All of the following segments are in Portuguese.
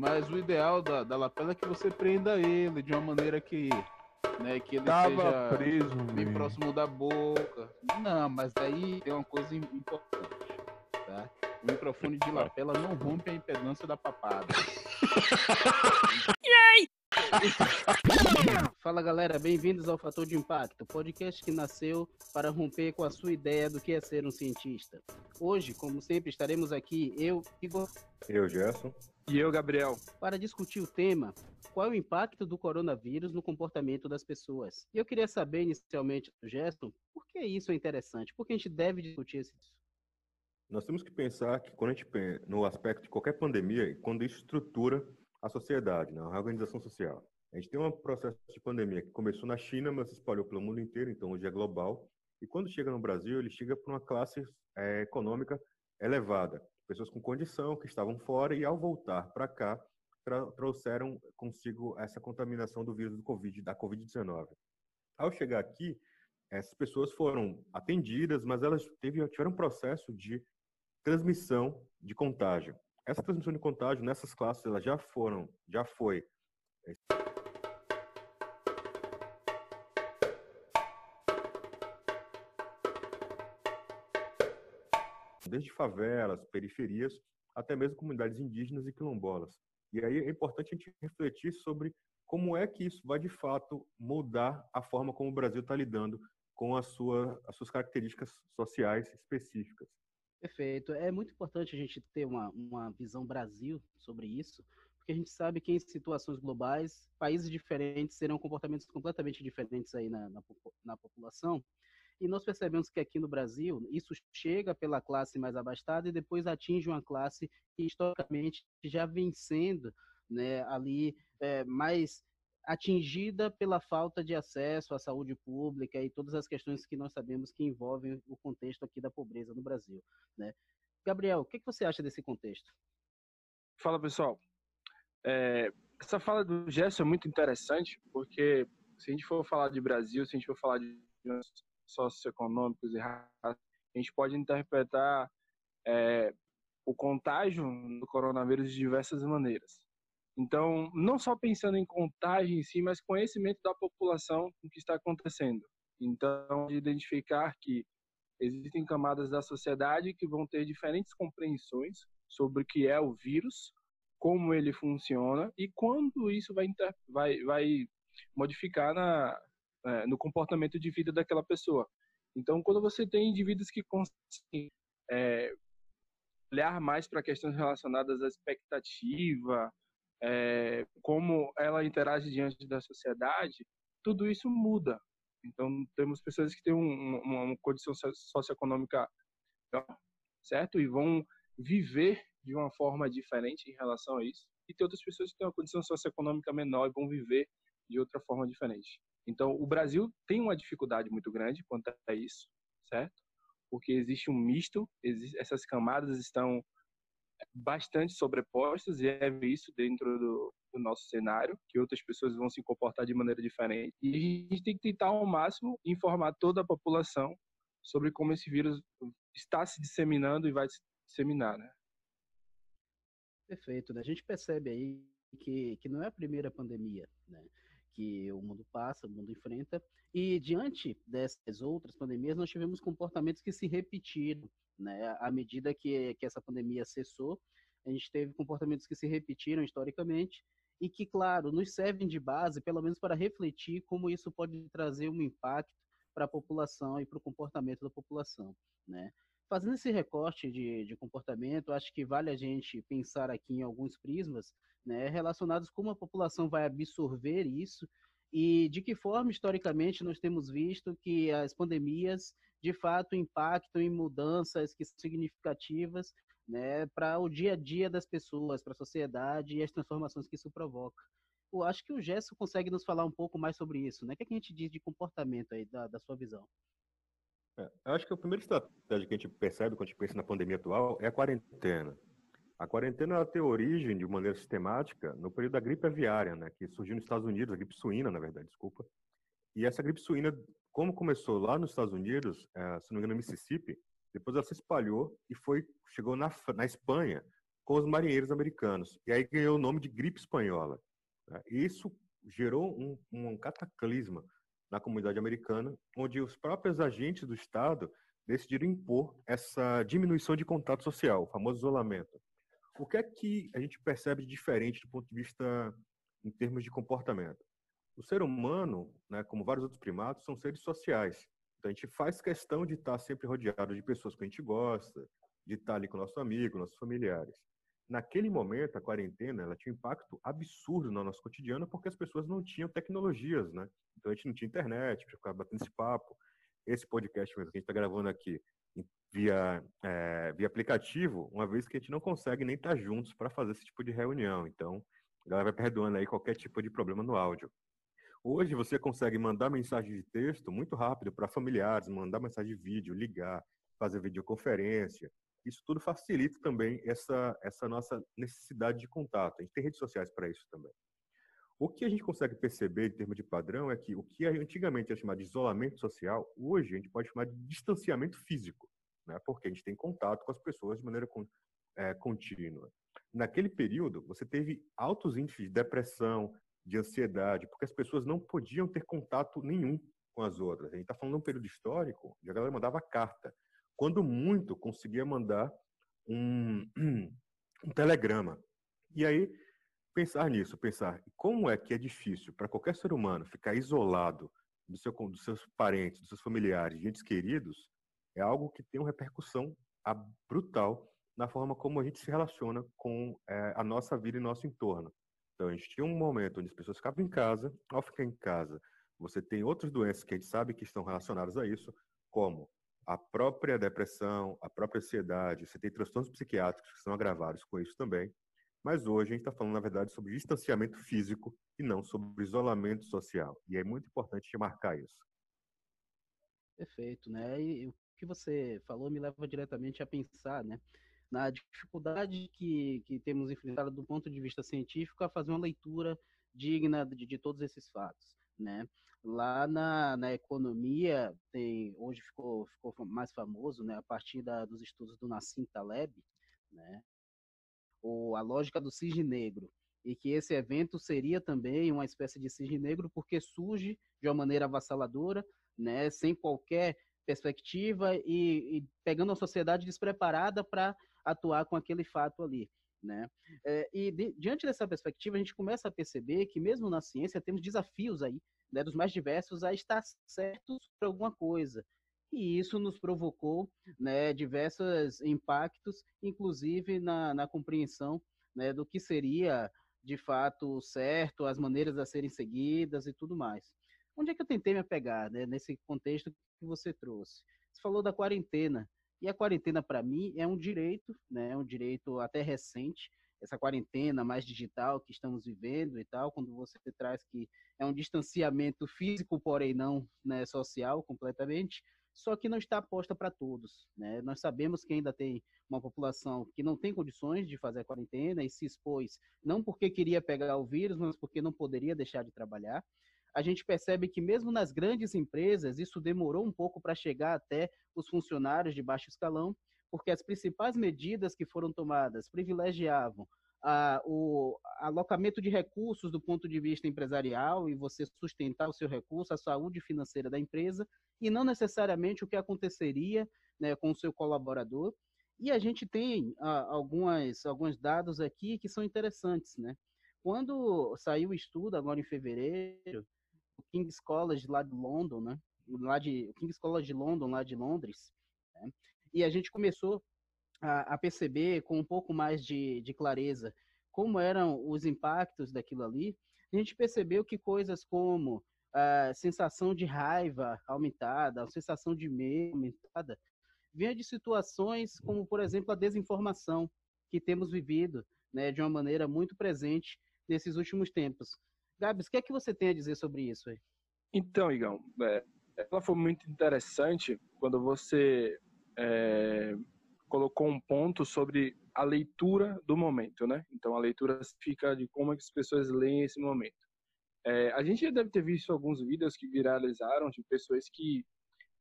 Mas o ideal da, da lapela é que você prenda ele de uma maneira que, né, que ele Tava seja preso, bem próximo da boca. Não, mas daí tem uma coisa im- importante, tá? O microfone de lapela não rompe a impedância da papada. Fala galera, bem-vindos ao Fator de Impacto, podcast que nasceu para romper com a sua ideia do que é ser um cientista. Hoje, como sempre, estaremos aqui, eu, Igor, Eu, Gerson. E eu, Gabriel? para discutir o tema qual é o impacto do coronavírus no comportamento das pessoas. E eu queria saber inicialmente do Gerson, por que isso é interessante? Por que a gente deve discutir isso? Nós temos que pensar que quando a gente pensa no aspecto de qualquer pandemia, quando isso estrutura a sociedade, né, a reorganização social. A gente tem um processo de pandemia que começou na China, mas se espalhou pelo mundo inteiro, então hoje é global. E quando chega no Brasil, ele chega para uma classe eh, econômica elevada, pessoas com condição que estavam fora e ao voltar para cá tra- trouxeram consigo essa contaminação do vírus do Covid, da Covid-19. Ao chegar aqui, essas pessoas foram atendidas, mas elas teve, tiveram um processo de transmissão de contágio. Essa transmissão de contágio nessas classes, elas já foram, já foi desde favelas, periferias, até mesmo comunidades indígenas e quilombolas. E aí é importante a gente refletir sobre como é que isso vai de fato mudar a forma como o Brasil está lidando com a sua, as suas características sociais específicas. Perfeito. É muito importante a gente ter uma, uma visão Brasil sobre isso, porque a gente sabe que em situações globais, países diferentes terão comportamentos completamente diferentes aí na, na, na população. E nós percebemos que aqui no Brasil, isso chega pela classe mais abastada e depois atinge uma classe que historicamente já vem sendo né, ali é, mais atingida pela falta de acesso à saúde pública e todas as questões que nós sabemos que envolvem o contexto aqui da pobreza no Brasil. Né? Gabriel, o que, que você acha desse contexto? Fala, pessoal. É, essa fala do Gerson é muito interessante, porque se a gente for falar de Brasil, se a gente for falar de socioeconômicos e a gente pode interpretar é, o contágio do coronavírus de diversas maneiras. Então, não só pensando em contagem em si, mas conhecimento da população do que está acontecendo. Então, de identificar que existem camadas da sociedade que vão ter diferentes compreensões sobre o que é o vírus, como ele funciona e quando isso vai, vai, vai modificar na, é, no comportamento de vida daquela pessoa. Então, quando você tem indivíduos que conseguem é, olhar mais para questões relacionadas à expectativa, é, como ela interage diante da sociedade, tudo isso muda. Então, temos pessoas que têm um, uma, uma condição socioeconômica certo? E vão viver de uma forma diferente em relação a isso. E tem outras pessoas que têm uma condição socioeconômica menor e vão viver de outra forma diferente. Então, o Brasil tem uma dificuldade muito grande quanto a isso, certo? Porque existe um misto, existe, essas camadas estão bastante sobrepostas e é isso dentro do, do, nosso cenário, que outras pessoas vão se comportar de maneira diferente. E a gente tem que tentar ao máximo informar toda a população sobre como esse vírus está se disseminando e vai se disseminar, né? Perfeito, né? A gente percebe aí que, que não é a primeira pandemia, né? Que o mundo passa, o mundo enfrenta, e diante dessas outras pandemias, nós tivemos comportamentos que se repetiram, né? À medida que, que essa pandemia cessou, a gente teve comportamentos que se repetiram historicamente e que, claro, nos servem de base, pelo menos para refletir como isso pode trazer um impacto para a população e para o comportamento da população, né? Fazendo esse recorte de, de comportamento, acho que vale a gente pensar aqui em alguns prismas né, relacionados como a população vai absorver isso e de que forma, historicamente, nós temos visto que as pandemias, de fato, impactam em mudanças que são significativas né, para o dia a dia das pessoas, para a sociedade e as transformações que isso provoca. Eu acho que o Gesso consegue nos falar um pouco mais sobre isso. Né? O que, é que a gente diz de comportamento aí, da, da sua visão? É, acho que a primeira estratégia que a gente percebe quando a gente pensa na pandemia atual é a quarentena. A quarentena ela tem origem, de maneira sistemática, no período da gripe aviária, né, que surgiu nos Estados Unidos, a gripe suína, na verdade, desculpa. E essa gripe suína, como começou lá nos Estados Unidos, é, se não me engano, no Mississippi, depois ela se espalhou e foi chegou na, na Espanha com os marinheiros americanos. E aí ganhou o nome de gripe espanhola. Né? Isso gerou um, um cataclisma na comunidade americana, onde os próprios agentes do Estado decidiram impor essa diminuição de contato social, o famoso isolamento. O que é que a gente percebe de diferente do ponto de vista em termos de comportamento? O ser humano, né, como vários outros primatos, são seres sociais. Então a gente faz questão de estar sempre rodeado de pessoas que a gente gosta, de estar ali com nosso amigo, nossos familiares. Naquele momento, a quarentena, ela tinha um impacto absurdo no nosso cotidiano porque as pessoas não tinham tecnologias, né? Então a gente não tinha internet para ficar batendo esse papo. Esse podcast mesmo que a gente está gravando aqui via, é, via aplicativo, uma vez que a gente não consegue nem estar juntos para fazer esse tipo de reunião. Então, a galera vai perdoando aí qualquer tipo de problema no áudio. Hoje você consegue mandar mensagem de texto muito rápido para familiares, mandar mensagem de vídeo, ligar, fazer videoconferência. Isso tudo facilita também essa, essa nossa necessidade de contato. A gente tem redes sociais para isso também. O que a gente consegue perceber em termos de padrão é que o que antigamente era chamado de isolamento social, hoje a gente pode chamar de distanciamento físico, né? porque a gente tem contato com as pessoas de maneira é, contínua. Naquele período, você teve altos índices de depressão, de ansiedade, porque as pessoas não podiam ter contato nenhum com as outras. A gente está falando de um período histórico onde a galera mandava carta. Quando muito, conseguia mandar um, um telegrama. E aí, pensar nisso, pensar como é que é difícil para qualquer ser humano ficar isolado do seu, dos seus parentes, dos seus familiares, entes queridos, é algo que tem uma repercussão brutal na forma como a gente se relaciona com é, a nossa vida e nosso entorno. Então, a gente tinha um momento onde as pessoas ficavam em casa. Ao ficar em casa, você tem outras doenças que a gente sabe que estão relacionadas a isso, como a própria depressão, a própria ansiedade. Você tem transtornos psiquiátricos que são agravados com isso também. Mas hoje a gente está falando, na verdade, sobre distanciamento físico e não sobre isolamento social. E é muito importante marcar isso. Perfeito, né? E o que você falou me leva diretamente a pensar, né? na dificuldade que, que temos enfrentado do ponto de vista científico a fazer uma leitura digna de, de todos esses fatos, né? Lá na, na economia, tem, hoje ficou, ficou mais famoso, né, a partir da, dos estudos do Nassim Taleb, né, o, a lógica do cisne negro, e que esse evento seria também uma espécie de cisne negro porque surge de uma maneira avassaladora, né, sem qualquer perspectiva e, e pegando a sociedade despreparada para atuar com aquele fato ali. Né? É, e de, diante dessa perspectiva, a gente começa a perceber que, mesmo na ciência, temos desafios aí, né, dos mais diversos, a estar certos por alguma coisa. E isso nos provocou né, diversos impactos, inclusive na, na compreensão né, do que seria de fato certo, as maneiras a serem seguidas e tudo mais. Onde é que eu tentei me apegar né, nesse contexto que você trouxe? Você falou da quarentena. E a quarentena, para mim, é um direito, né? É um direito até recente, essa quarentena mais digital que estamos vivendo e tal, quando você traz que é um distanciamento físico, porém não né, social completamente, só que não está posta para todos. Né? Nós sabemos que ainda tem uma população que não tem condições de fazer a quarentena e se expôs, não porque queria pegar o vírus, mas porque não poderia deixar de trabalhar a gente percebe que mesmo nas grandes empresas, isso demorou um pouco para chegar até os funcionários de baixo escalão, porque as principais medidas que foram tomadas privilegiavam a, o alocamento de recursos do ponto de vista empresarial e você sustentar o seu recurso, a saúde financeira da empresa, e não necessariamente o que aconteceria né, com o seu colaborador. E a gente tem ah, algumas, alguns dados aqui que são interessantes. Né? Quando saiu o estudo, agora em fevereiro, o King's College lá de London, né? Lá de, o King's College de London, lá de Londres. Né? E a gente começou a, a, perceber com um pouco mais de, de clareza como eram os impactos daquilo ali. A gente percebeu que coisas como a sensação de raiva aumentada, a sensação de medo aumentada, vinha de situações como, por exemplo, a desinformação que temos vivido né, de uma maneira muito presente nesses últimos tempos. Gabs, o que é que você tem a dizer sobre isso aí? Então, Igão, é, ela foi muito interessante quando você é, colocou um ponto sobre a leitura do momento, né? Então, a leitura fica de como as pessoas leem esse momento. É, a gente já deve ter visto alguns vídeos que viralizaram de pessoas que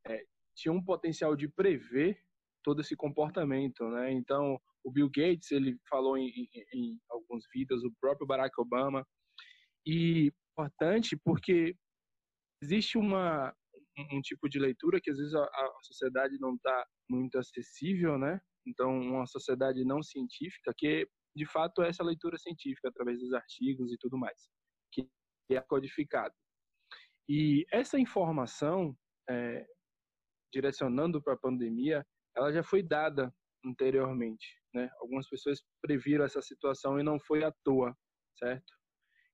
é, tinham um potencial de prever todo esse comportamento, né? Então, o Bill Gates, ele falou em, em, em alguns vídeos, o próprio Barack Obama. E importante porque existe uma, um tipo de leitura que às vezes a, a sociedade não está muito acessível, né? Então, uma sociedade não científica, que de fato é essa leitura científica através dos artigos e tudo mais, que é codificado. E essa informação, é, direcionando para a pandemia, ela já foi dada anteriormente, né? Algumas pessoas previram essa situação e não foi à toa, certo?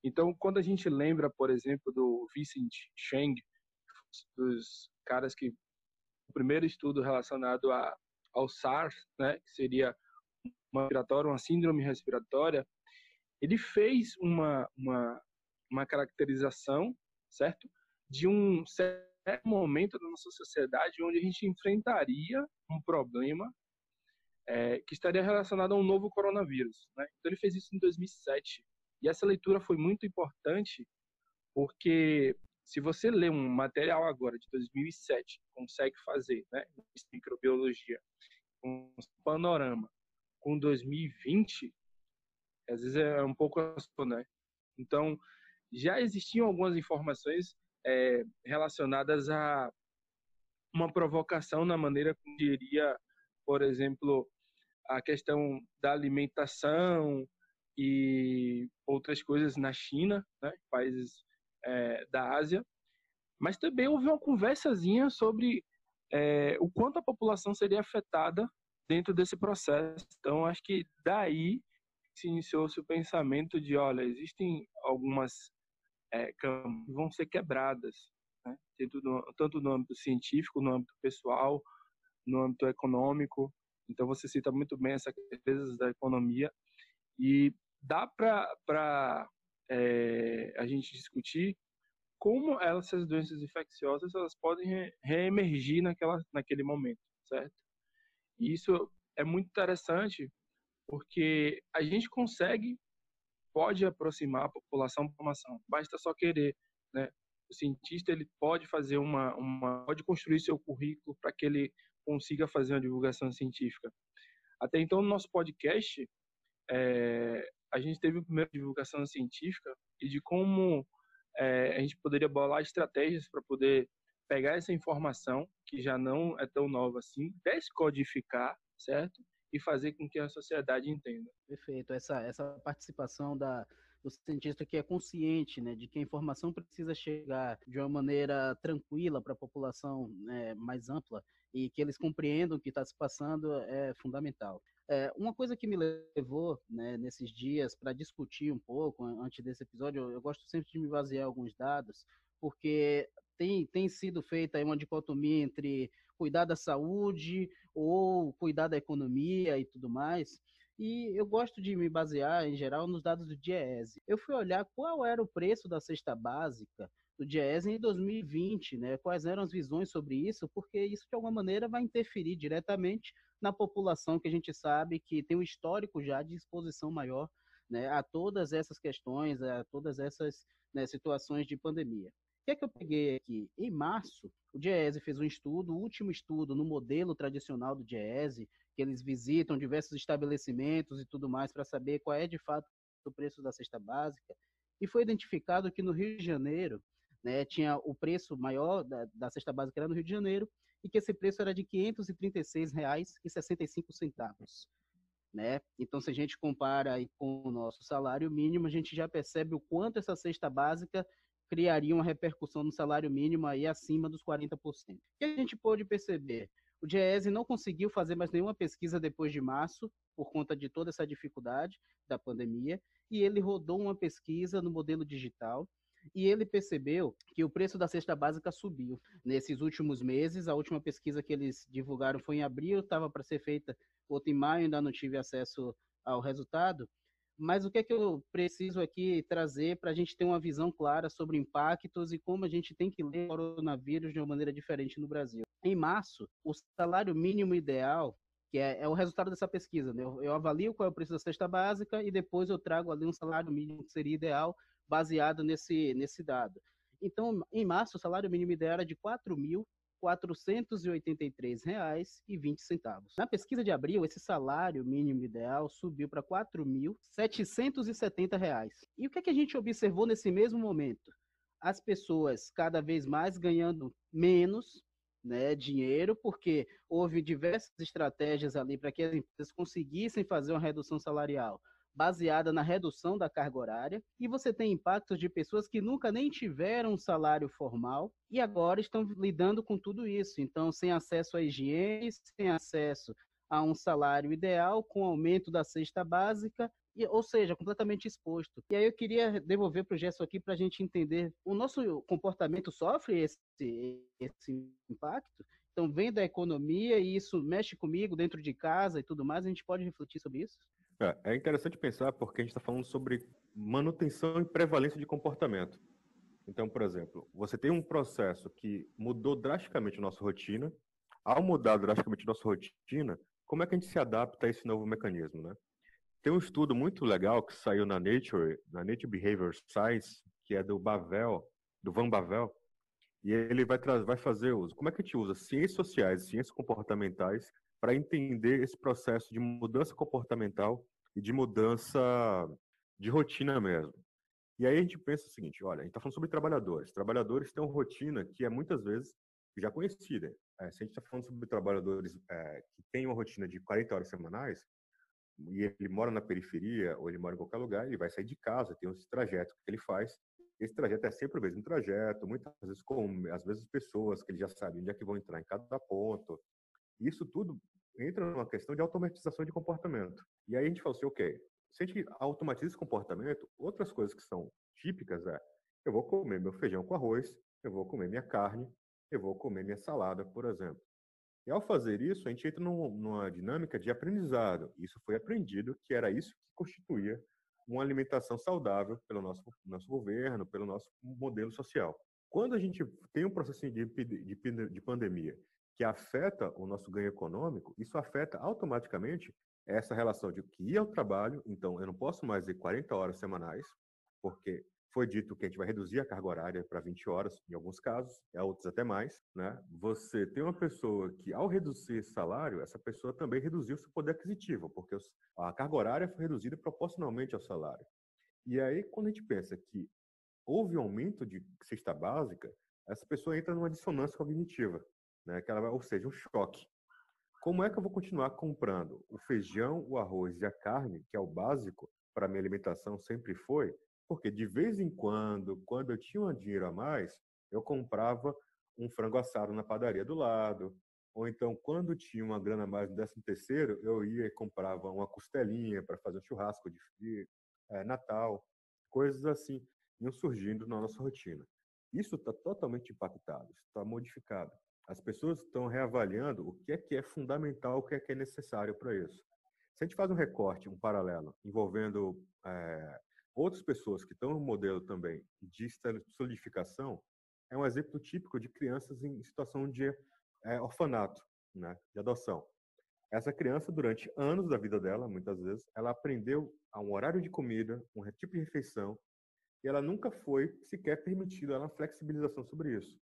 Então, quando a gente lembra, por exemplo, do Vincent Cheng, dos caras que o primeiro estudo relacionado a, ao SARS, né, que seria uma respiratória, uma síndrome respiratória, ele fez uma, uma, uma caracterização, certo? De um certo momento da nossa sociedade onde a gente enfrentaria um problema é, que estaria relacionado a um novo coronavírus. Né? Então ele fez isso em 2007. E essa leitura foi muito importante porque se você lê um material agora de 2007, consegue fazer, né, microbiologia, um panorama com 2020, às vezes é um pouco né? Então, já existiam algumas informações é, relacionadas a uma provocação na maneira como iria, por exemplo, a questão da alimentação e outras coisas na China, né, países é, da Ásia, mas também houve uma conversazinha sobre é, o quanto a população seria afetada dentro desse processo. Então, acho que daí se iniciou-se o pensamento de, olha, existem algumas é, que vão ser quebradas, né? no, tanto no âmbito científico, no âmbito pessoal, no âmbito econômico. Então, você cita muito bem essas coisas da economia e dá para é, a gente discutir como essas doenças infecciosas elas podem re reemergir naquela, naquele momento, certo? E isso é muito interessante porque a gente consegue, pode aproximar a população da informação, basta só querer, né? O cientista ele pode fazer uma, uma pode construir seu currículo para que ele consiga fazer uma divulgação científica. Até então, no nosso podcast, é, a gente teve a primeira divulgação científica e de como é, a gente poderia bolar estratégias para poder pegar essa informação, que já não é tão nova assim, descodificar, certo? E fazer com que a sociedade entenda. Perfeito. Essa, essa participação da, do cientista que é consciente né, de que a informação precisa chegar de uma maneira tranquila para a população né, mais ampla e que eles compreendam o que está se passando é fundamental. É, uma coisa que me levou né, nesses dias para discutir um pouco antes desse episódio, eu, eu, gosto sempre de me basear alguns dados, porque tem, tem sido feita uma dicotomia entre cuidar da saúde ou cuidar da economia e tudo mais. E eu gosto de me basear, em geral, nos dados do DIEESE. Eu fui olhar qual era o preço da cesta básica do DIEESE em 2020, né? Quais eram as visões sobre isso, porque isso de alguma maneira vai interferir diretamente na população que a gente sabe que tem um histórico já de exposição maior né, a todas essas questões, a todas essas né, situações de pandemia. O que é que eu peguei aqui? Em março, o DIEESE fez um estudo, o último estudo no modelo tradicional do DIEESE, que eles visitam diversos estabelecimentos e tudo mais para saber qual é de fato o preço da cesta básica, e foi identificado que no Rio de Janeiro, né, tinha o preço maior da, da cesta básica era no Rio de Janeiro, e que esse preço era de R$ 536,65. Né? Então, se a gente compara aí com o nosso salário mínimo, a gente já percebe o quanto essa cesta básica criaria uma repercussão no salário mínimo aí acima dos 40%. O que a gente pôde perceber? O DIEESE não conseguiu fazer mais nenhuma pesquisa depois de março, por conta de toda essa dificuldade da pandemia, e ele rodou uma pesquisa no modelo digital, e ele percebeu que o preço da cesta básica subiu nesses últimos meses. A última pesquisa que eles divulgaram foi em abril, estava para ser feita outra em maio, ainda não tive acesso ao resultado. Mas o que é que eu preciso aqui trazer para a gente ter uma visão clara sobre impactos e como a gente tem que ler o coronavírus de uma maneira diferente no Brasil? Em março, o salário mínimo ideal, que é, é o resultado dessa pesquisa, né? eu, eu avalio qual é o preço da cesta básica e depois eu trago ali um salário mínimo que seria ideal baseado nesse, nesse dado. Então, em março, o salário mínimo ideal era de R$ R$ 483,20. Na pesquisa de abril, esse salário mínimo ideal subiu para R$ 4.770. E o que, é que a gente observou nesse mesmo momento? As pessoas cada vez mais ganhando menos né, dinheiro, porque houve diversas estratégias ali para que as empresas conseguissem fazer uma redução salarial baseada na redução da carga horária, e você tem impactos de pessoas que nunca nem tiveram um salário formal e agora estão lidando com tudo isso. Então, sem acesso à higiene, sem acesso a um salário ideal, com aumento da cesta básica, ou seja, completamente exposto. E aí eu queria devolver para o Gerson aqui para a gente entender, o nosso comportamento sofre esse, esse impacto? Então, vem da economia e isso mexe comigo dentro de casa e tudo mais, a gente pode refletir sobre isso? É, interessante pensar porque a gente está falando sobre manutenção e prevalência de comportamento. Então, por exemplo, você tem um processo que mudou drasticamente a nossa rotina. Ao mudar drasticamente a nossa rotina, como é que a gente se adapta a esse novo mecanismo, né? Tem um estudo muito legal que saiu na Nature, na Nature Behavior Science, que é do Bavel, do Van Bavel, e ele vai, vai fazer uso. Como é que a gente usa ciências sociais, ciências comportamentais para entender esse processo de mudança comportamental e de mudança de rotina mesmo. E aí a gente pensa o seguinte, olha, a gente está falando sobre trabalhadores. Trabalhadores têm uma rotina que é muitas vezes já conhecida. É, se a gente está falando sobre trabalhadores é, que têm uma rotina de 40 horas semanais, e ele mora na periferia ou ele mora em qualquer lugar, ele vai sair de casa, tem esse trajeto que ele faz. Esse trajeto é sempre o mesmo trajeto, muitas vezes com às vezes pessoas que ele já sabe onde é que vão entrar em cada ponto. Isso tudo entra numa questão de automatização de comportamento. E aí a gente fala assim, ok, se a gente automatiza esse comportamento, outras coisas que são típicas é, eu vou comer meu feijão com arroz, eu vou comer minha carne, eu vou comer minha salada, por exemplo. E ao fazer isso, a gente entra numa dinâmica de aprendizado. Isso foi aprendido que era isso que constituía uma alimentação saudável pelo nosso, nosso governo, pelo nosso modelo social. Quando a gente tem um processo de, de, de pandemia que afeta o nosso ganho econômico, isso afeta automaticamente essa relação de que ir ao trabalho, então eu não posso mais ir 40 horas semanais, porque foi dito que a gente vai reduzir a carga horária para 20 horas, em alguns casos, em outros até mais, né? Você tem uma pessoa que, ao reduzir salário, essa pessoa também reduziu seu poder aquisitivo, porque a carga horária foi reduzida proporcionalmente ao salário. E aí, quando a gente pensa que houve um aumento de cesta básica, essa pessoa entra numa dissonância cognitiva, né? Que ela vai, ou seja, um choque. Como é que eu vou continuar comprando o feijão, o arroz e a carne, que é o básico para minha alimentação sempre foi, porque de vez em quando, quando eu tinha um dinheiro a mais, eu comprava um frango assado na padaria do lado, ou então quando tinha uma grana a mais no décimo terceiro, eu ia e comprava uma costelinha para fazer um churrasco de, de é, Natal, coisas assim iam surgindo na nossa rotina. Isso está totalmente impactado, está modificado. As pessoas estão reavaliando o que é que é fundamental, o que é que é necessário para isso. Se a gente faz um recorte, um paralelo, envolvendo é, Outras pessoas que estão no modelo também de solidificação é um exemplo típico de crianças em situação de é, orfanato, né, de adoção. Essa criança, durante anos da vida dela, muitas vezes, ela aprendeu a um horário de comida, um tipo de refeição, e ela nunca foi sequer permitida uma flexibilização sobre isso.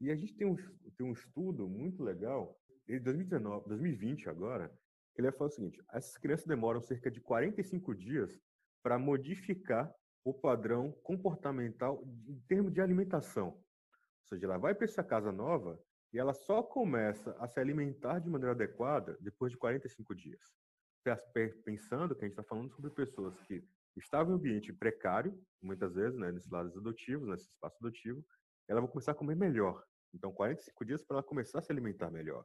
E a gente tem um, tem um estudo muito legal, de 2019, 2020 agora, que ele fala o seguinte, essas crianças demoram cerca de 45 dias para modificar o padrão comportamental em termos de alimentação. Ou seja, ela vai para essa casa nova e ela só começa a se alimentar de maneira adequada depois de 45 dias. Pensando que a gente está falando sobre pessoas que estavam em um ambiente precário, muitas vezes, né, nesses lados adotivos, nesse espaço adotivo, ela vai começar a comer melhor. Então, 45 dias para ela começar a se alimentar melhor.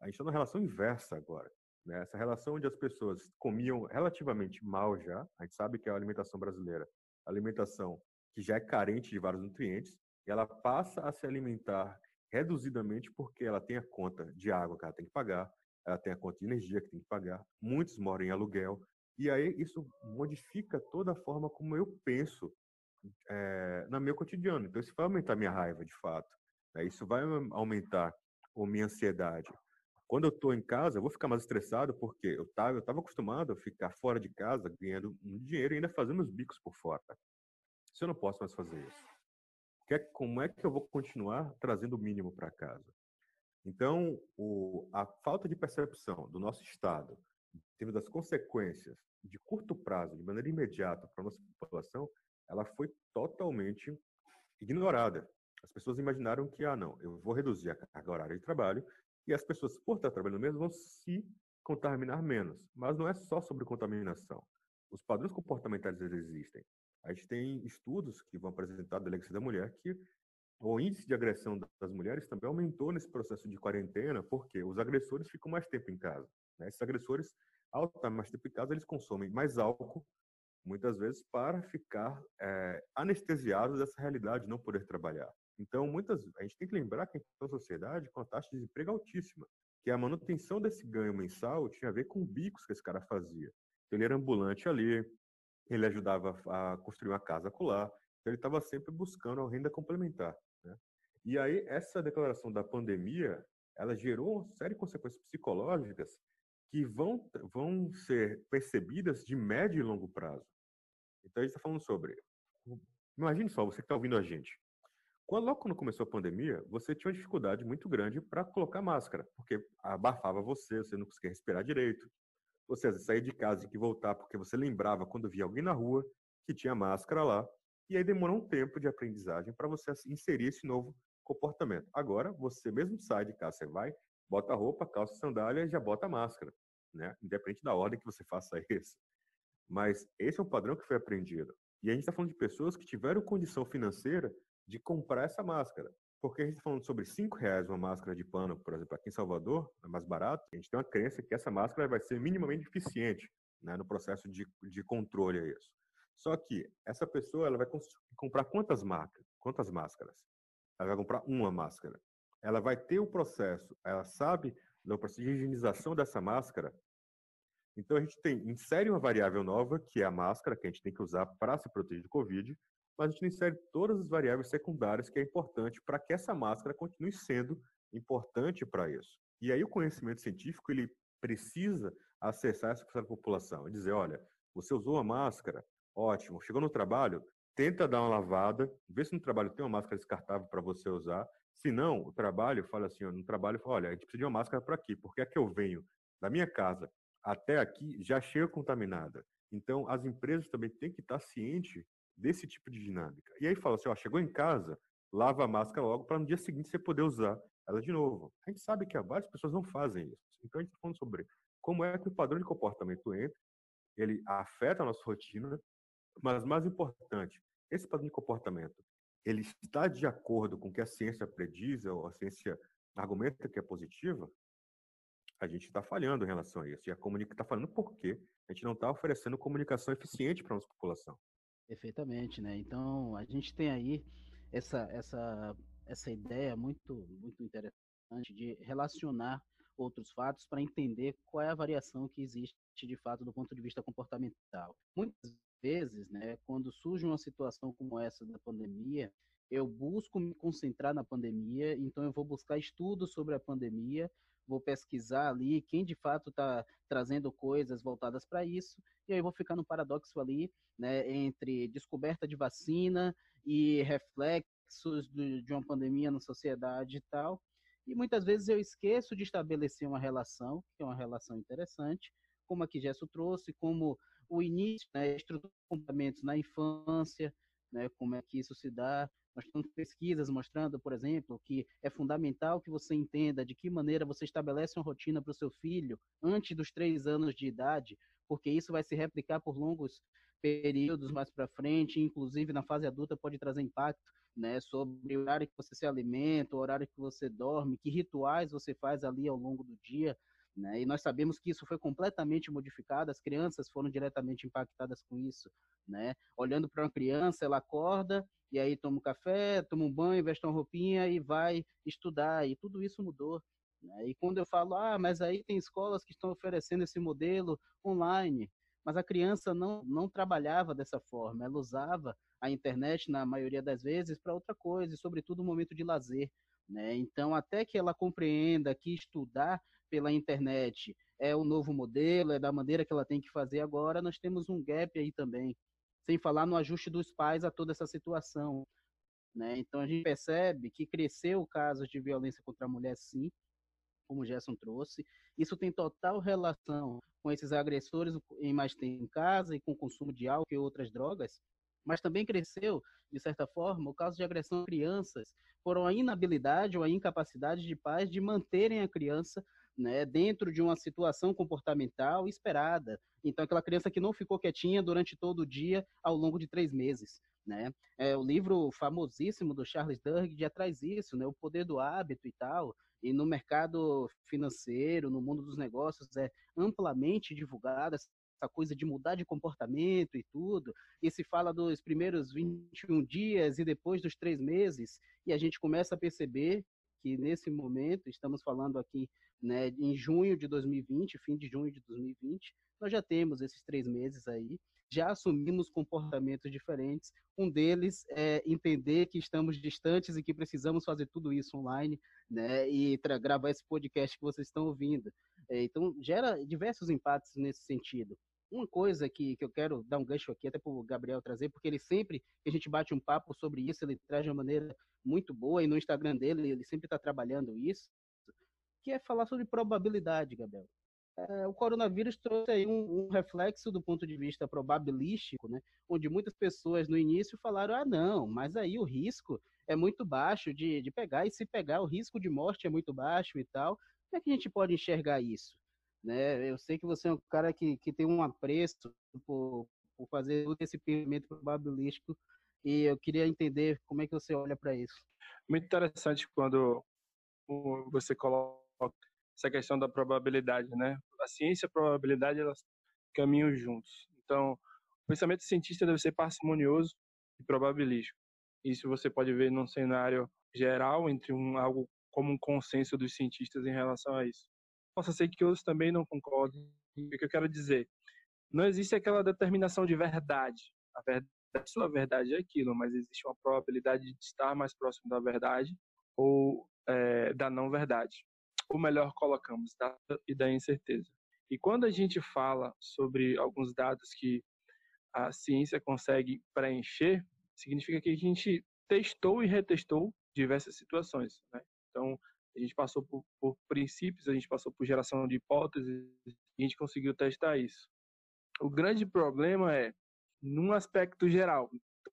A gente está numa relação inversa agora. Né? Essa relação onde as pessoas comiam relativamente mal já, a gente sabe que é a alimentação brasileira, a alimentação que já é carente de vários nutrientes, e ela passa a se alimentar reduzidamente porque ela tem a conta de água que ela tem que pagar, ela tem a conta de energia que tem que pagar, muitos moram em aluguel, e aí isso modifica toda a forma como eu penso é, no meu cotidiano. Então isso vai aumentar minha raiva, de fato. Né? Isso vai aumentar a minha ansiedade. Quando eu estou em casa, eu vou ficar mais estressado porque eu estava eu tava acostumado a ficar fora de casa ganhando um dinheiro e ainda fazendo os bicos por fora. Se eu não posso mais fazer isso, como é que eu vou continuar trazendo o mínimo para casa? Então, o, a falta de percepção do nosso Estado, em termos das consequências de curto prazo, de maneira imediata para a nossa população, ela foi totalmente ignorada. As pessoas imaginaram que, ah, não, eu vou reduzir a carga horária de trabalho e as pessoas, por estar trabalhando menos, vão se contaminar menos. Mas não é só sobre contaminação. Os padrões comportamentais existem. A gente tem estudos que vão apresentar a delegacia da mulher que o índice de agressão das mulheres também aumentou nesse processo de quarentena, porque os agressores ficam mais tempo em casa. Né? Esses agressores, ao estar mais tempo em casa, eles consomem mais álcool, muitas vezes, para ficar é, anestesiados dessa realidade, não poder trabalhar. Então, muitas, a gente tem que lembrar que a gente tem uma sociedade com a taxa de desemprego altíssima, que a manutenção desse ganho mensal tinha a ver com bicos que esse cara fazia. Ele era ambulante ali, ele ajudava a construir uma casa colar, então ele estava sempre buscando a renda complementar. Né? E aí, essa declaração da pandemia, ela gerou uma série de consequências psicológicas que vão, vão ser percebidas de médio e longo prazo. Então, a gente está falando sobre. Imagine só, você que está ouvindo a gente. Quando, logo quando começou a pandemia, você tinha uma dificuldade muito grande para colocar máscara, porque abafava você, você não conseguia respirar direito. Você às vezes saía de casa e que voltar porque você lembrava quando via alguém na rua que tinha máscara lá. E aí demorou um tempo de aprendizagem para você inserir esse novo comportamento. Agora, você mesmo sai de casa, você vai, bota roupa, calça, sandália e já bota máscara, né? Independente da ordem que você faça isso. Mas esse é um padrão que foi aprendido. E a gente está falando de pessoas que tiveram condição financeira de comprar essa máscara. Porque a gente está falando sobre cinco reais uma máscara de pano, por exemplo, aqui em Salvador, é mais barato. A gente tem uma crença que essa máscara vai ser minimamente eficiente né, no processo de, de controle a isso. Só que essa pessoa ela vai comprar quantas quantas máscaras? Ela vai comprar uma máscara. Ela vai ter o processo, ela sabe do processo de higienização dessa máscara. Então a gente tem insere uma variável nova, que é a máscara, que a gente tem que usar para se proteger do Covid, mas a gente insere todas as variáveis secundárias que é importante para que essa máscara continue sendo importante para isso. E aí o conhecimento científico ele precisa acessar essa população e dizer, olha, você usou a máscara, Ótimo. Chegou no trabalho, tenta dar uma lavada, vê se no trabalho tem uma máscara descartável para você usar. Se não, o trabalho fala assim, no trabalho olha, a gente precisa de uma máscara para aqui, porque é que eu venho da minha casa até aqui já chega contaminada. Então, as empresas também têm que estar cientes desse tipo de dinâmica. E aí fala assim, ó, chegou em casa, lava a máscara logo para no dia seguinte você poder usar ela de novo. A gente sabe que várias pessoas não fazem isso. Então, a gente está falando sobre como é que o padrão de comportamento entra, ele afeta a nossa rotina, mas mais importante, esse padrão de comportamento, ele está de acordo com o que a ciência prediz, ou a ciência argumenta que é positiva, a gente está falhando em relação a isso. E a comunica está falando por quê? A gente não está oferecendo comunicação eficiente para a nossa população. Perfeitamente, né? Então, a gente tem aí essa, essa, essa ideia muito, muito interessante de relacionar outros fatos para entender qual é a variação que existe de fato do ponto de vista comportamental. Muitas vezes, quando surge uma situação como essa da pandemia, eu busco me concentrar na pandemia, então eu vou buscar estudos sobre a pandemia, vou pesquisar ali quem de fato está trazendo coisas voltadas para isso, e aí vou ficar no paradoxo ali, né, entre descoberta de vacina e reflexos de, uma pandemia na sociedade e tal. E muitas vezes eu esqueço de estabelecer uma relação, que é uma relação interessante, como a que Gesso trouxe, como o início, né, estrutura de comportamentos na infância, né, como é que isso se dá. Nós temos pesquisas mostrando, por exemplo, que é fundamental que você entenda de que maneira você estabelece uma rotina para o seu filho antes dos três anos de idade, porque isso vai se replicar por longos períodos mais para frente, inclusive na fase adulta pode trazer impacto né, sobre o horário que você se alimenta, o horário que você dorme, que rituais você faz ali ao longo do dia, né? E nós sabemos que isso foi completamente modificado, as crianças foram diretamente impactadas com isso. Né? Olhando para uma criança, ela acorda e aí toma um café, toma um banho, veste uma roupinha e vai estudar, e tudo isso mudou. Né? E quando eu falo, ah, mas aí tem escolas que estão oferecendo esse modelo online, mas a criança não, não trabalhava dessa forma, ela usava a internet, na maioria das vezes, para outra coisa, e sobretudo um momento de lazer. Né? Então, até que ela compreenda que estudar pela internet é o novo modelo, é da maneira que ela tem que fazer agora, nós temos um gap aí também, sem falar no ajuste dos pais a toda essa situação. Né? Então a gente percebe que cresceu casos de violência contra a mulher, sim, como o Gerson trouxe. Isso tem total relação com esses agressores em mais tempo em casa e com o consumo de álcool e outras drogas, mas também cresceu, de certa forma, o caso de agressão a crianças, por a inabilidade ou a incapacidade de pais de manterem a criança né, dentro de uma situação comportamental esperada. Então, aquela criança que não ficou quietinha durante todo o dia ao longo de três meses. Né? É, o livro famosíssimo do Charles Duhigg já traz isso, né? o poder do hábito e tal. E no mercado financeiro, no mundo dos negócios, é amplamente divulgada essa coisa de mudar de comportamento e tudo, e se fala dos primeiros 21 dias e depois dos três meses, e a gente começa a perceber que nesse momento, estamos falando aqui né, em junho de 2020, fim de junho de 2020, nós já temos esses três meses aí, já assumimos comportamentos diferentes. Um deles é entender que estamos distantes e que precisamos fazer tudo isso online, né, e gravar esse podcast que vocês estão ouvindo. É, então, gera diversos impactos nesse sentido. Uma coisa que, que eu quero dar um gancho aqui, até para o Gabriel trazer, porque ele sempre que a gente bate um papo sobre isso, ele traz de uma maneira muito boa, e no Instagram dele ele sempre está trabalhando isso, que é falar sobre probabilidade, Gabriel. É, o coronavírus trouxe aí um, um, reflexo do ponto de vista probabilístico, né? onde muitas pessoas no início falaram: ah, não, mas aí o risco é muito baixo de, de pegar, e se pegar, o risco de morte é muito baixo e tal. Como é que a gente pode enxergar isso? Né? Eu sei que você é um cara que, que tem um apreço por, por fazer todo esse pensamento probabilístico e eu queria entender como é que você olha para isso. Muito interessante quando você coloca essa questão da probabilidade, né? A ciência e a probabilidade elas caminham juntos. Então, o pensamento cientista deve ser parcimonioso e probabilístico. Isso você pode ver num cenário geral entre um algo como um consenso dos cientistas em relação a isso. Possa ser que outros também não concordem. O que eu quero dizer? Não existe aquela determinação de verdade. A verdade, sua verdade é aquilo, mas existe uma probabilidade de estar mais próximo da verdade ou é, da não verdade ou melhor colocamos, data e da incerteza. E quando a gente fala sobre alguns dados que a ciência consegue preencher, significa que a gente testou e retestou diversas situações. Né? Então, a gente passou por, por, princípios, a gente passou por geração de hipóteses a gente conseguiu testar isso. O grande problema é, num aspecto geral,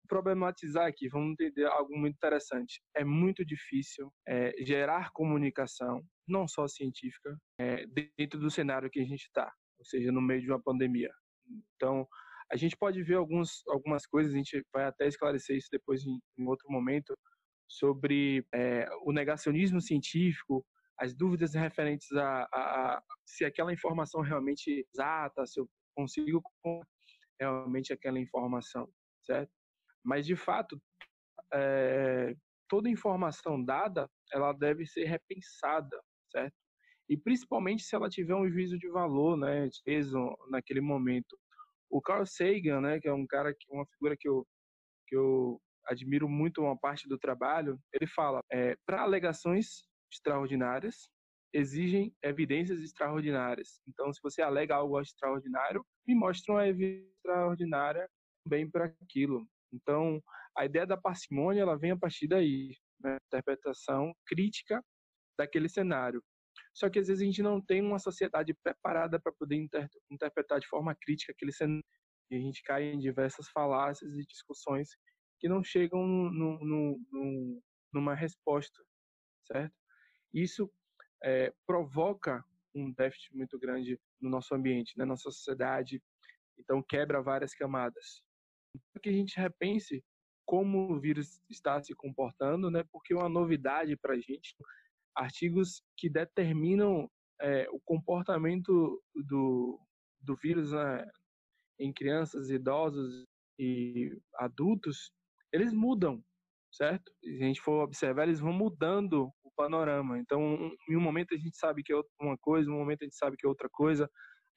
problematizar aqui, vamos entender algo muito interessante. É muito difícil é, gerar comunicação, não só científica, é, dentro do cenário que a gente está, ou seja, no meio de uma pandemia. Então, a gente pode ver alguns, algumas coisas, a gente vai até esclarecer isso depois em, em outro momento, sobre é, o negacionismo científico, as dúvidas referentes a, a, a, se aquela informação realmente exata, se eu consigo realmente aquela informação, certo? Mas, de fato, é, toda informação dada, ela deve ser repensada, certo? E principalmente se ela tiver um juízo de valor, né, peso naquele momento. O Carl Sagan, né, que é um cara que uma figura que eu que eu admiro muito uma parte do trabalho, ele fala: é, para alegações extraordinárias exigem evidências extraordinárias. Então, se você alega algo extraordinário, me mostra uma evidência extraordinária bem para aquilo. Então, a ideia da parcimônia ela vem a partir daí, né? interpretação crítica daquele cenário. Só que às vezes a gente não tem uma sociedade preparada para poder inter interpretar de forma crítica aquele cenário. E a gente cai em diversas falácias e discussões que não chegam no, no, no, numa resposta, certo? Isso é, provoca um déficit muito grande no nosso ambiente, na nossa sociedade, então quebra várias camadas que a gente repense como o vírus está se comportando, né? Porque é uma novidade para a gente, artigos que determinam é, o comportamento do, do vírus né, em crianças, idosos e adultos, eles mudam, certo? Se a gente for observar, eles vão mudando o panorama. Então, em um momento a gente sabe que é uma coisa, em um momento a gente sabe que é outra coisa.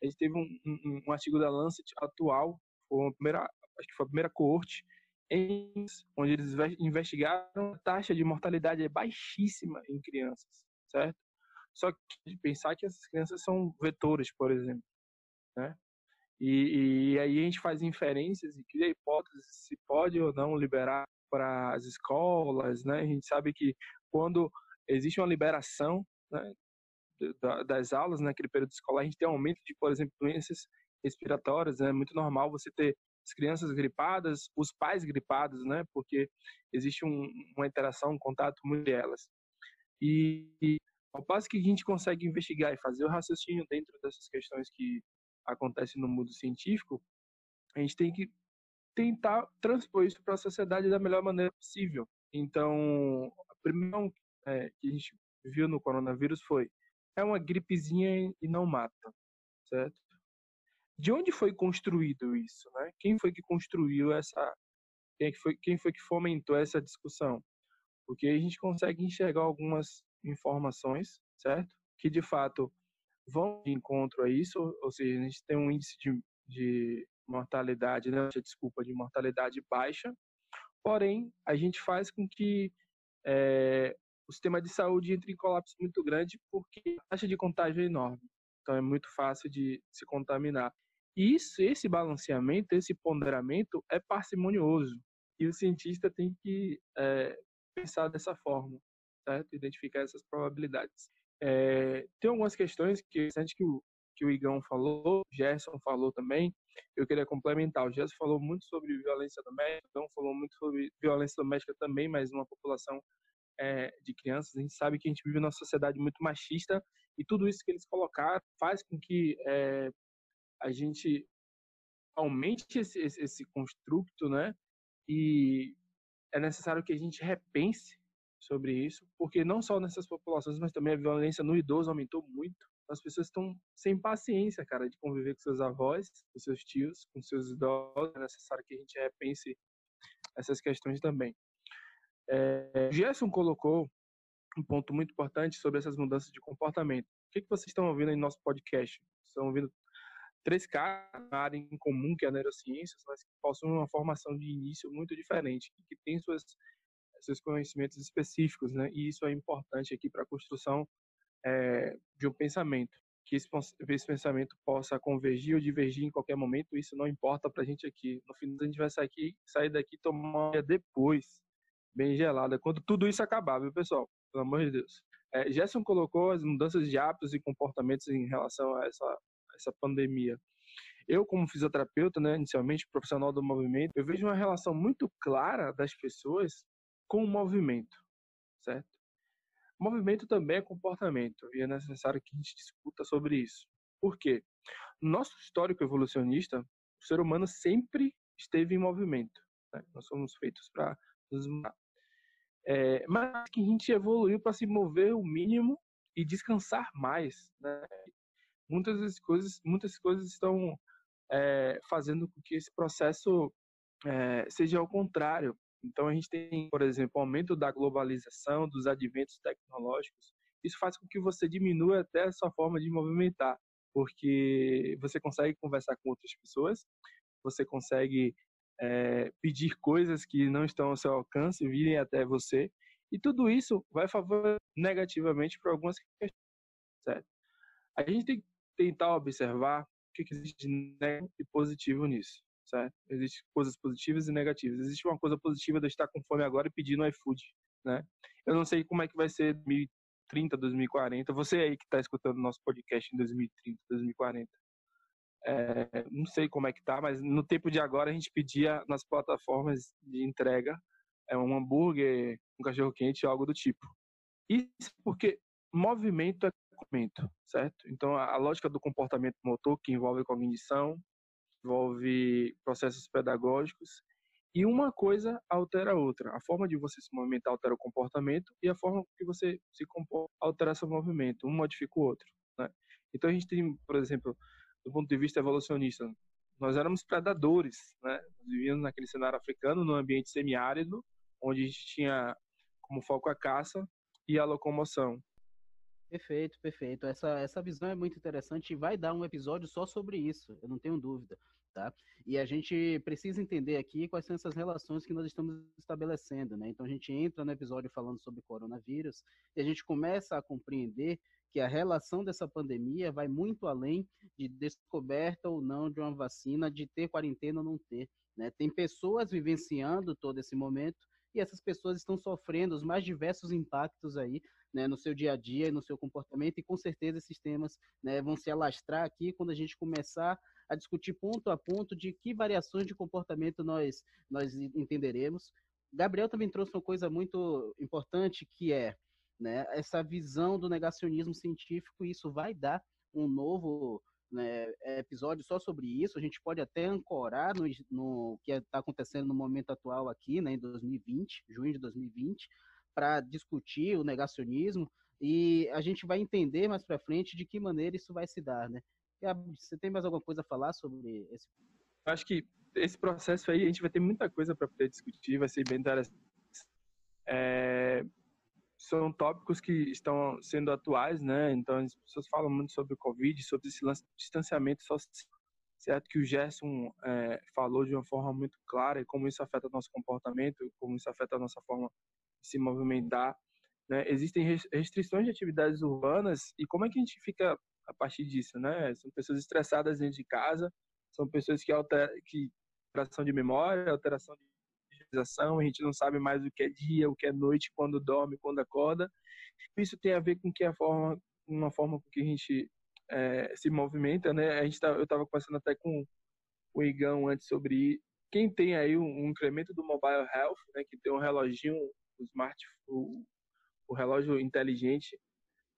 A gente teve um, um, um artigo da Lancet atual, foi a primeira acho que foi a primeira coorte, onde eles investigaram a taxa de mortalidade é baixíssima em crianças, certo? Só que pensar que essas crianças são vetores, por exemplo, né? E, e aí a gente faz inferências e cria hipóteses se pode ou não liberar para as escolas, né? A gente sabe que quando existe uma liberação, né, das aulas, naquele período escolar, a gente tem um aumento de, por exemplo, doenças respiratórias, né? é muito normal você ter as crianças gripadas, os pais gripados, né? Porque existe um, uma interação, um contato muito elas. E, e ao passo que a gente consegue investigar e fazer o raciocínio dentro dessas questões que acontecem no mundo científico, a gente tem que tentar transpor isso para a sociedade da melhor maneira possível. Então, a primeira é, que a gente viu no coronavírus foi é uma gripezinha e não mata, certo? De onde foi construído isso, né? Quem foi que construiu essa, quem foi, quem foi que fomentou essa discussão? Porque a gente consegue enxergar algumas informações, certo? Que de fato vão de encontro a isso, ou seja, a gente tem um índice de, de mortalidade, né? Desculpa, de mortalidade baixa, porém a gente faz com que é, o sistema de saúde entre em colapso muito grande porque a taxa de contágio é enorme. Então é muito fácil de se contaminar. Isso, esse balanceamento, esse ponderamento é parcimonioso. E o cientista tem que é, pensar dessa forma, certo? Identificar essas probabilidades. É, tem algumas questões que, que o, que o Igão falou, Gerson falou também, eu queria complementar. O Gerson falou muito sobre violência doméstica, o Igão falou muito sobre violência doméstica também, mas uma população é, de crianças. A gente sabe que a gente vive numa sociedade muito machista e tudo isso que eles colocaram faz com que é, a gente aumente esse, esse, esse construto, né? E é necessário que a gente repense sobre isso, porque não só nessas populações, mas também a violência no idoso aumentou muito. As pessoas estão sem paciência, cara, de conviver com seus avós, com seus tios, com seus idosos. É necessário que a gente repense essas questões também. É, Gerson colocou um ponto muito importante sobre essas mudanças de comportamento. O que, que vocês estão ouvindo em nosso podcast? Estão ouvindo três caras na área em comum, que é a neurociências, mas que possuem uma formação de início muito diferente, que tem suas, seus conhecimentos específicos, né? E isso é importante aqui para a construção é, de um pensamento. Que esse, esse, pensamento possa convergir ou divergir em qualquer momento, isso não importa para a gente aqui. No fim, a gente vai sair, aqui, sair daqui e tomar depois, bem gelada, quando tudo isso acabar, viu, pessoal? Pelo amor de Deus. É, Gerson colocou as mudanças de hábitos e comportamentos em relação a essa essa pandemia. Eu, como fisioterapeuta, né, inicialmente profissional do movimento, eu vejo uma relação muito clara das pessoas com o movimento, certo? Movimento também é comportamento e é necessário que a gente discuta sobre isso. Por quê? No nosso histórico evolucionista, o ser humano sempre esteve em movimento. Né? Nós somos feitos para nos. É, mas que a gente evoluiu para se mover o mínimo e descansar mais, né? Muitas das coisas, muitas coisas estão é, fazendo com que esse processo é, seja ao contrário. Então a gente tem, por exemplo, o aumento da globalização, dos adventos tecnológicos. Isso faz com que você diminua até a sua forma de movimentar, porque você consegue conversar com outras pessoas, você consegue é, pedir coisas que não estão ao seu alcance virem até você, e tudo isso vai favorecer negativamente para algumas questões, certo? A gente tem tentar observar o que, que existe de positivo nisso, certo? Existem coisas positivas e negativas. Existe uma coisa positiva de estar com fome agora e pedir no iFood, né? Eu não sei como é que vai ser 2030, 2040. Você aí que está escutando nosso podcast em 2030, 2040. É, não sei como é que tá, mas no tempo de agora a gente pedia nas plataformas de entrega é, um hambúrguer, um cachorro quente, algo do tipo. Isso porque movimento é comportamento, certo? Então, a, lógica do comportamento motor, que envolve cognição, envolve processos pedagógicos, e uma coisa altera a outra. A forma de você se movimentar altera o comportamento e a forma que você se comporta altera seu movimento. Um modifica o outro. Né? Então, a gente tem, por exemplo, do ponto de vista evolucionista, nós éramos predadores. Né? Nós vivíamos naquele cenário africano, num ambiente semiárido, onde a gente tinha como foco a caça e a locomoção. Perfeito, perfeito. Essa, essa visão é muito interessante e vai dar um episódio só sobre isso, eu não tenho dúvida, tá? E a gente precisa entender aqui quais são essas relações que nós estamos estabelecendo, né? Então a gente entra no episódio falando sobre coronavírus e a gente começa a compreender que a relação dessa pandemia vai muito além de descoberta ou não de uma vacina, de ter quarentena ou não ter, né? Tem pessoas vivenciando todo esse momento e essas pessoas estão sofrendo os mais diversos impactos aí, né, no seu dia a dia, no seu comportamento, e com certeza esses temas né, vão se alastrar aqui quando a gente começar a discutir ponto a ponto de que variações de comportamento nós, nós entenderemos. Gabriel também trouxe uma coisa muito importante que é né, essa visão do negacionismo científico, e isso vai dar um novo né, episódio só sobre isso. A gente pode até ancorar no, no que está acontecendo no momento atual aqui, né, em 2020, junho de 2020, para discutir o negacionismo e a gente vai entender mais para frente de que maneira isso vai se dar, né? Você tem mais alguma coisa a falar sobre esse? Acho que esse processo aí a gente vai ter muita coisa para poder discutir, vai ser bem interessante. É, são tópicos que estão sendo atuais, né? Então as pessoas falam muito sobre o Covid, sobre esse distanciamento social, certo? Que o Gerson é, falou de uma forma muito clara e como isso afeta nosso comportamento, como isso afeta a nossa forma de se movimentar. Né? Existem restrições de atividades urbanas e como é que a gente fica a partir disso, né? São pessoas estressadas dentro de casa, são pessoas que alteram, que alteração de memória, alteração de a gente não sabe mais o que é dia, o que é noite, quando dorme, quando acorda. Isso tem a ver com que a forma, uma forma com que a gente é, se movimenta, né? A gente tá, eu estava conversando até com o Igão antes sobre quem tem aí um, um incremento do mobile health, né? Que tem um reloginho, o smart, o, relógio inteligente.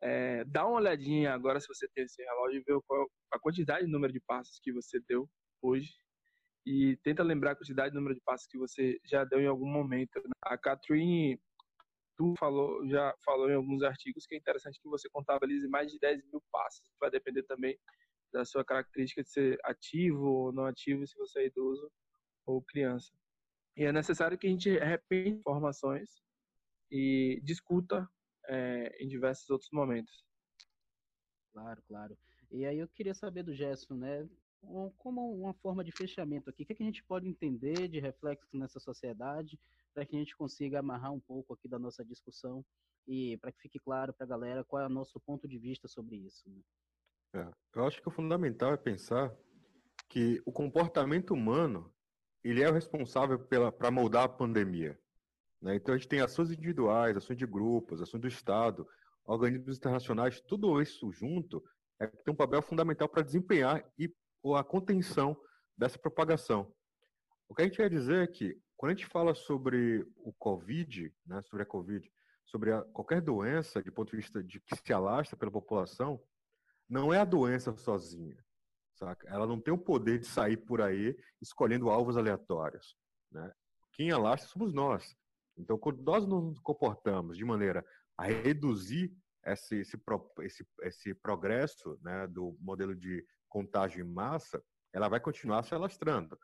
É, dá uma olhadinha agora se você tem esse relógio e vê qual a quantidade de número de passos que você deu hoje e tenta lembrar a quantidade de número de passos que você já deu em algum momento. A Catherine, tu falou, já falou em alguns artigos que é interessante que você contabilize mais de 10 mil passos. Vai depender também da sua característica de ser ativo ou não ativo, se você é idoso ou criança. E é necessário que a gente repente informações e discuta é, em diversos outros momentos. Claro, claro. E aí eu queria saber do Gerson, né? como uma forma de fechamento aqui, o que, é que a gente pode entender de reflexo nessa sociedade para que a gente consiga amarrar um pouco aqui da nossa discussão e para que fique claro para a galera qual é o nosso ponto de vista sobre isso. Né? É, eu acho que o fundamental é pensar que o comportamento humano ele é o responsável para moldar a pandemia. Né? Então a gente tem ações individuais, ações de grupos, ações do Estado, organismos internacionais, tudo isso junto é, tem um papel fundamental para desempenhar e a contenção dessa propagação. O que a gente quer dizer é que, quando a gente fala sobre o Covid, né, sobre a Covid, sobre a, qualquer doença, de ponto de vista de que se alastra pela população, não é a doença sozinha, saca? Ela não tem o poder de sair por aí escolhendo alvos aleatórios, né? Quem alastra somos nós. Então, quando nós nos comportamos de maneira a reduzir esse, esse, esse, esse progresso né, do modelo de contágio em massa, ela vai continuar se alastrando.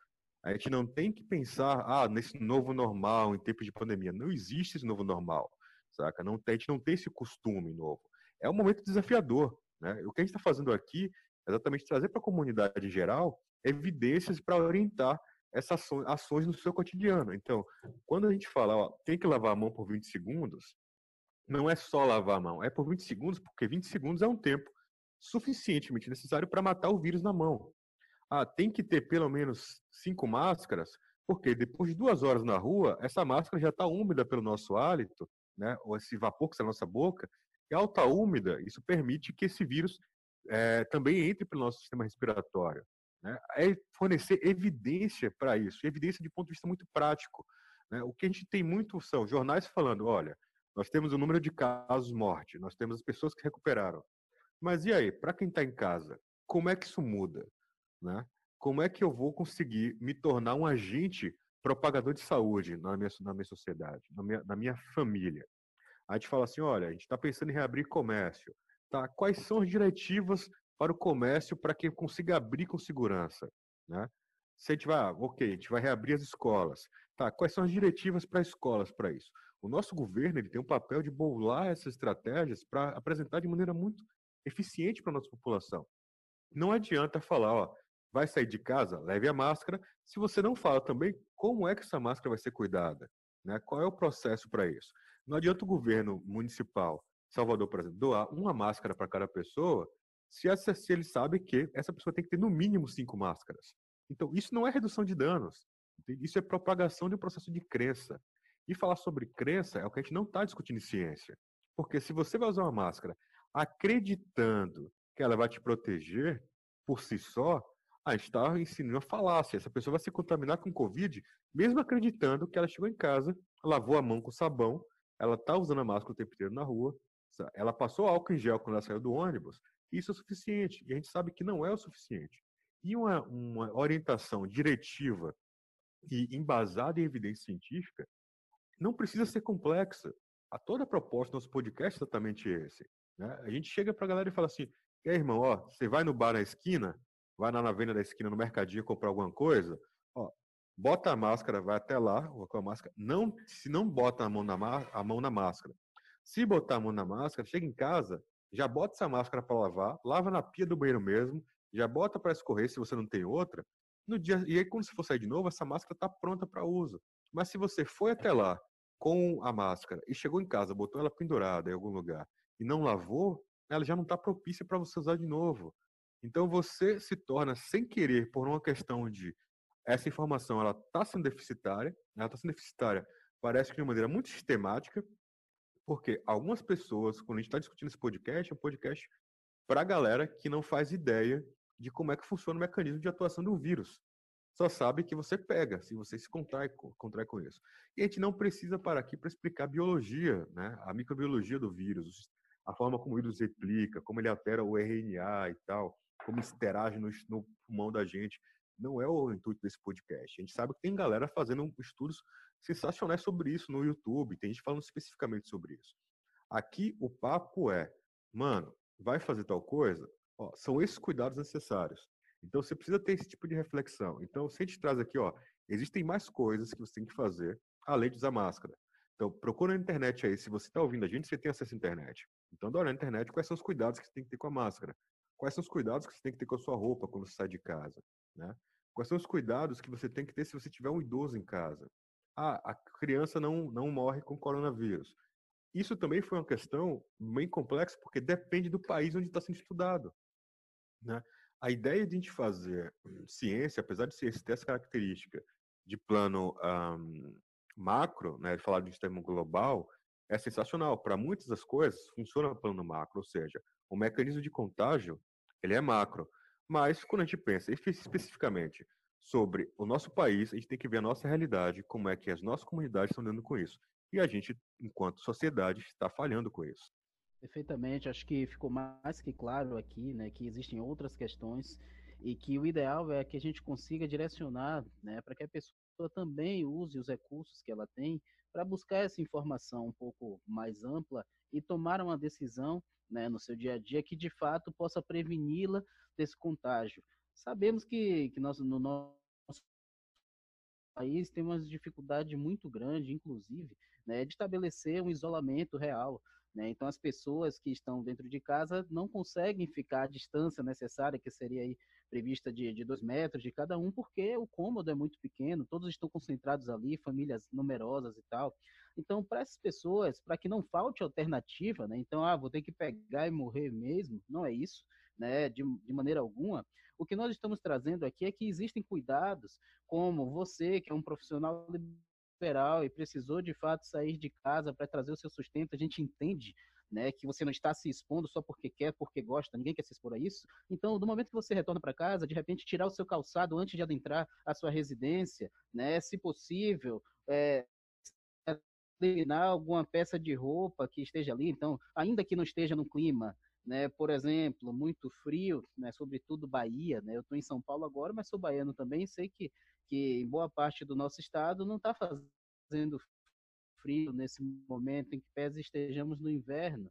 A gente não tem que pensar, ah, nesse novo normal em tempos de pandemia. Não existe esse novo normal, saca? Não a gente não tem esse costume novo. É um momento desafiador, né? O que a gente está fazendo aqui é exatamente trazer para a comunidade em geral evidências para orientar essas ações, no seu cotidiano. Então, quando a gente fala, ó, tem que lavar a mão por 20 segundos, não é só lavar a mão, é por 20 segundos, porque 20 segundos é um tempo suficientemente necessário para matar o vírus na mão. Ah, tem que ter pelo menos cinco máscaras, porque depois de duas horas na rua, essa máscara já está úmida pelo nosso hálito, né? ou esse vapor que está na nossa boca, e estar tá úmida, isso permite que esse vírus é, também entre pelo nosso sistema respiratório. Né? É fornecer evidência para isso, evidência de ponto de vista muito prático. Né? O que a gente tem muito são jornais falando, olha, nós temos o número de casos morte, nós temos as pessoas que recuperaram, mas e aí, para quem está em casa, como é que isso muda? Né? Como é que eu vou conseguir me tornar um agente propagador de saúde na minha, na minha sociedade, na minha, na minha família? A gente fala assim, olha, a gente está pensando em reabrir comércio. Tá? Quais são as diretivas para o comércio para que consiga abrir com segurança? Né? Se a gente vai, ah, ok, a gente vai reabrir as escolas. Tá, quais são as diretivas para escolas para isso? O nosso governo ele tem um papel de bolar essas estratégias para apresentar de maneira muito eficiente para a nossa população. Não adianta falar, ó, vai sair de casa, leve a máscara, se você não fala também como é que essa máscara vai ser cuidada, né? Qual é o processo para isso? Não adianta o governo municipal, Salvador, por exemplo, doar uma máscara para cada pessoa, se, essa, se ele sabe que essa pessoa tem que ter no mínimo cinco máscaras. Então, isso não é redução de danos. Isso é propagação de um processo de crença. E falar sobre crença é o que a gente não está discutindo em ciência. Porque se você vai usar uma máscara acreditando que ela vai te proteger por si só, a gente está ensinando a falácia. Essa pessoa vai se contaminar com Covid, mesmo acreditando que ela chegou em casa, lavou a mão com sabão, ela está usando a máscara o tempo inteiro na rua, ela passou álcool em gel quando ela saiu do ônibus, isso é suficiente. E a gente sabe que não é o suficiente. E uma, uma orientação diretiva e embasada em evidência científica não precisa ser complexa. A toda a proposta do nosso podcast é exatamente esse. Né? A gente chega para a galera e fala assim: aí, irmão, ó, você vai no bar na esquina, vai lá na venda da esquina no mercadinho comprar alguma coisa, ó, bota a máscara, vai até lá com a máscara. Não, se não bota a mão, na, a mão na máscara, se botar a mão na máscara, chega em casa, já bota essa máscara para lavar, lava na pia do banheiro mesmo, já bota para escorrer se você não tem outra. No dia e aí quando você for sair de novo, essa máscara está pronta para uso. Mas se você foi até lá com a máscara e chegou em casa, botou ela pendurada em algum lugar e não lavou, ela já não está propícia para você usar de novo. Então você se torna sem querer por uma questão de essa informação ela está sendo deficitária, ela está sendo deficitária, parece que de uma maneira muito sistemática, porque algumas pessoas, quando a gente está discutindo esse podcast, é um podcast para a galera que não faz ideia de como é que funciona o mecanismo de atuação do vírus. Só sabe que você pega, se você se contrai, contrai com isso. E a gente não precisa parar aqui para explicar a biologia, né? a microbiologia do vírus, a forma como o vírus replica, como ele altera o RNA e tal, como interage no, no pulmão da gente. Não é o intuito desse podcast. A gente sabe que tem galera fazendo estudos sensacionais sobre isso no YouTube, tem gente falando especificamente sobre isso. Aqui o papo é, mano, vai fazer tal coisa? Ó, são esses cuidados necessários. Então você precisa ter esse tipo de reflexão. Então, se a gente traz aqui, ó, existem mais coisas que você tem que fazer além de usar máscara. Então, procura na internet aí. Se você está ouvindo a gente, você tem acesso à internet. Então, dá uma na internet quais são os cuidados que você tem que ter com a máscara. Quais são os cuidados que você tem que ter com a sua roupa quando você sai de casa, né? Quais são os cuidados que você tem que ter se você tiver um idoso em casa? Ah, a criança não, não morre com coronavírus. Isso também foi uma questão bem complexa, porque depende do país onde está sendo estudado. Né? A ideia de a gente fazer ciência, apesar de ciência ter essa característica de plano um, macro, né, de falar de um sistema global, é sensacional. Para muitas das coisas, funciona no plano macro, ou seja, o mecanismo de contágio ele é macro. Mas, quando a gente pensa especificamente sobre o nosso país, a gente tem que ver a nossa realidade, como é que as nossas comunidades estão lidando com isso. E a gente, enquanto sociedade, está falhando com isso. Perfeitamente, acho que ficou mais que claro aqui, né, que existem outras questões e que o ideal é que a gente consiga direcionar, né, para que a pessoa também use os recursos que ela tem para buscar essa informação um pouco mais ampla e tomar uma decisão, né, no seu dia a dia que de fato possa preveni-la desse contágio. Sabemos que, que nós, no nosso país tem uma dificuldade muito grande, inclusive, né, de estabelecer um isolamento real. Né? Então, as pessoas que estão dentro de casa não conseguem ficar à distância necessária, que seria aí prevista de, de dois metros de cada um, porque o cômodo é muito pequeno, todos estão concentrados ali, famílias numerosas e tal. Então, para essas pessoas, para que não falte alternativa, né? então, ah, vou ter que pegar e morrer mesmo, não é isso, né? de, de maneira alguma. O que nós estamos trazendo aqui é que existem cuidados, como você, que é um profissional liberal e precisou de fato sair de casa para trazer o seu sustento, a gente entende né, que você não está se expondo só porque quer, porque gosta, ninguém quer se expor a isso. Então, no momento que você retorna para casa, de repente tirar o seu calçado antes de adentrar a sua residência, né, se possível, é, eliminar alguma peça de roupa que esteja ali. Então, ainda que não esteja no clima né? Por exemplo, muito frio, né? Sobretudo Bahia, né? Eu estou em São Paulo agora, mas sou baiano também. Sei que que em boa parte do nosso estado não está fazendo frio nesse momento em que pese estejamos no inverno.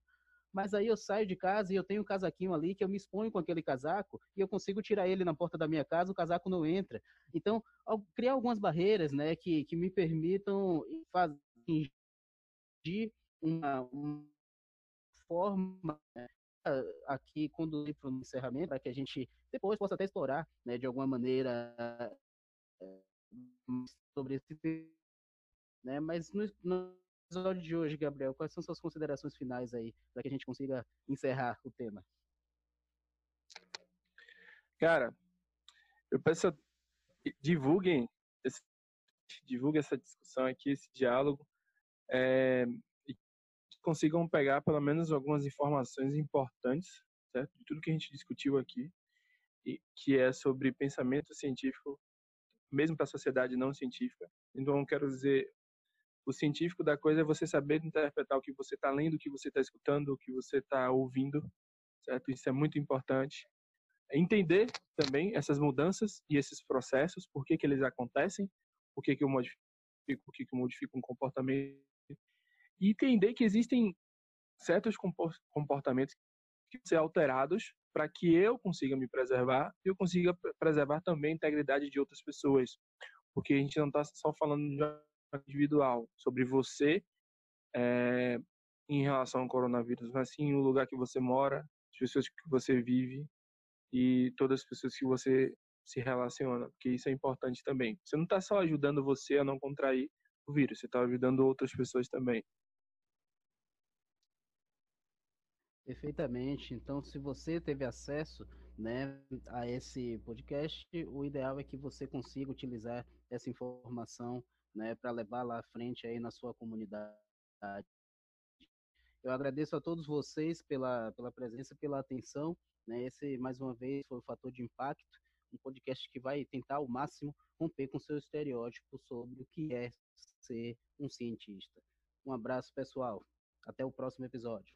Mas aí eu saio de casa e eu tenho um casaquinho ali que eu me exponho com aquele casaco e eu consigo tirar ele na porta da minha casa, o casaco não entra. Então, criar algumas barreiras, né, que, que me permitam fazer uma, uma forma né, aqui conduzir para o encerramento, para que a gente depois possa até explorar, né, de alguma maneira, eh, sobre esse. Né? Mas no, no episódio de hoje, Gabriel, quais são suas considerações finais aí, para que a gente consiga encerrar o tema? Cara, eu peço divulguem esse, divulguem essa discussão aqui, esse diálogo, é, consigam pegar pelo menos algumas informações importantes, certo? De tudo que a gente discutiu aqui, e que é sobre pensamento científico, mesmo para a sociedade não científica. Então, quero dizer, o científico da coisa é você saber interpretar o que você está lendo, o que você está escutando, o que você está ouvindo, certo? Isso é muito importante. Entender também essas mudanças e esses processos, por que, que eles acontecem, por que, que eu modifico, por que, que eu modifico um comportamento, e entender que existem certos comportamentos que ser alterados para que eu consiga me preservar e eu consiga preservar também a integridade de outras pessoas. Porque a gente não está só falando de individual, sobre você é, em relação ao coronavírus, mas sim o lugar que você mora, as pessoas que você vive e todas as pessoas que você se relaciona, porque isso é importante também. Você não está só ajudando você a não contrair o vírus, você está ajudando outras pessoas também. Perfeitamente. Então, se você teve acesso né, a esse podcast, o ideal é que você consiga utilizar essa informação né, para levar lá à frente aí na sua comunidade. Eu agradeço a todos vocês pela, pela presença, pela atenção. Né? Esse, mais uma vez, foi o Fator de Impacto, um podcast que vai tentar ao máximo romper com seu estereótipo sobre o que é ser um cientista. Um abraço, pessoal. Até o próximo episódio.